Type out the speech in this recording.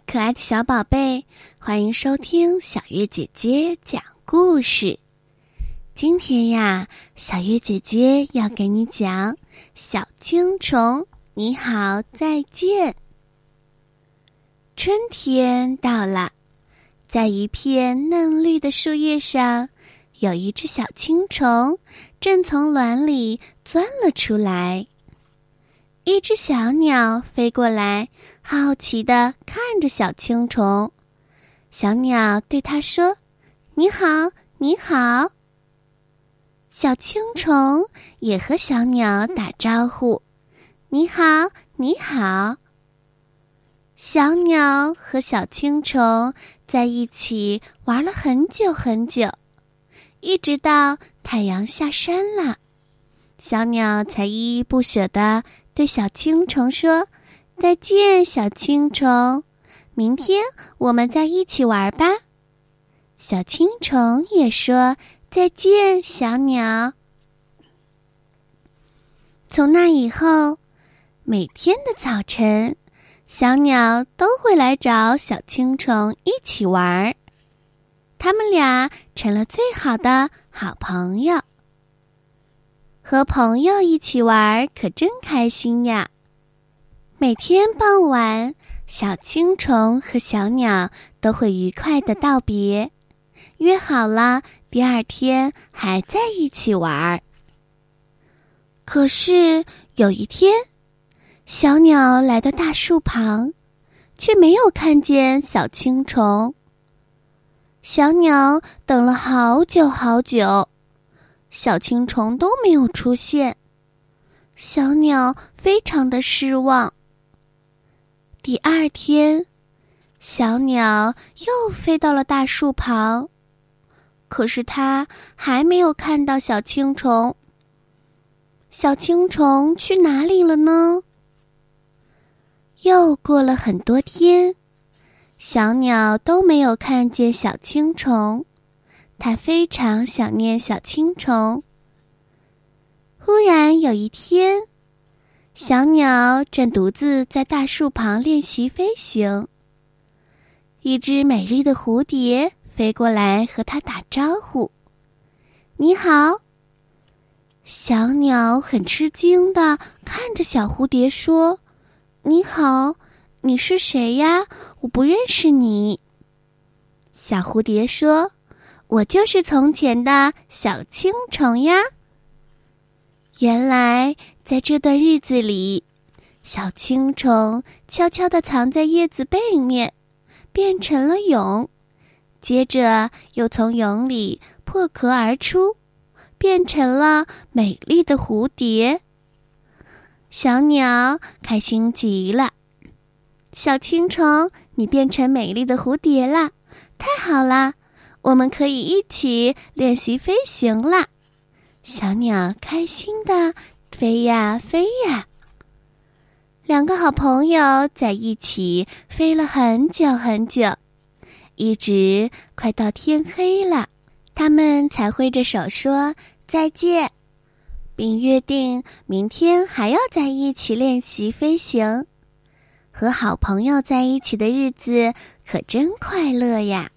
可爱的小宝贝，欢迎收听小月姐姐讲故事。今天呀，小月姐姐要给你讲《小青虫你好再见》。春天到了，在一片嫩绿的树叶上，有一只小青虫正从卵里钻了出来。一只小鸟飞过来。好奇的看着小青虫，小鸟对它说：“你好，你好。”小青虫也和小鸟打招呼：“你好，你好。”小鸟和小青虫在一起玩了很久很久，一直到太阳下山了，小鸟才依依不舍的对小青虫说。再见，小青虫。明天我们再一起玩吧。小青虫也说再见，小鸟。从那以后，每天的早晨，小鸟都会来找小青虫一起玩儿。他们俩成了最好的好朋友。和朋友一起玩可真开心呀！每天傍晚，小青虫和小鸟都会愉快的道别，约好了第二天还在一起玩儿。可是有一天，小鸟来到大树旁，却没有看见小青虫。小鸟等了好久好久，小青虫都没有出现，小鸟非常的失望。第二天，小鸟又飞到了大树旁，可是它还没有看到小青虫。小青虫去哪里了呢？又过了很多天，小鸟都没有看见小青虫，它非常想念小青虫。忽然有一天。小鸟正独自在大树旁练习飞行。一只美丽的蝴蝶飞过来和它打招呼：“你好。”小鸟很吃惊的看着小蝴蝶说：“你好，你是谁呀？我不认识你。”小蝴蝶说：“我就是从前的小青虫呀。”原来。在这段日子里，小青虫悄悄地藏在叶子背面，变成了蛹，接着又从蛹里破壳而出，变成了美丽的蝴蝶。小鸟开心极了，小青虫，你变成美丽的蝴蝶了，太好了，我们可以一起练习飞行了。小鸟开心的。飞呀飞呀，两个好朋友在一起飞了很久很久，一直快到天黑了，他们才挥着手说再见，并约定明天还要在一起练习飞行。和好朋友在一起的日子可真快乐呀！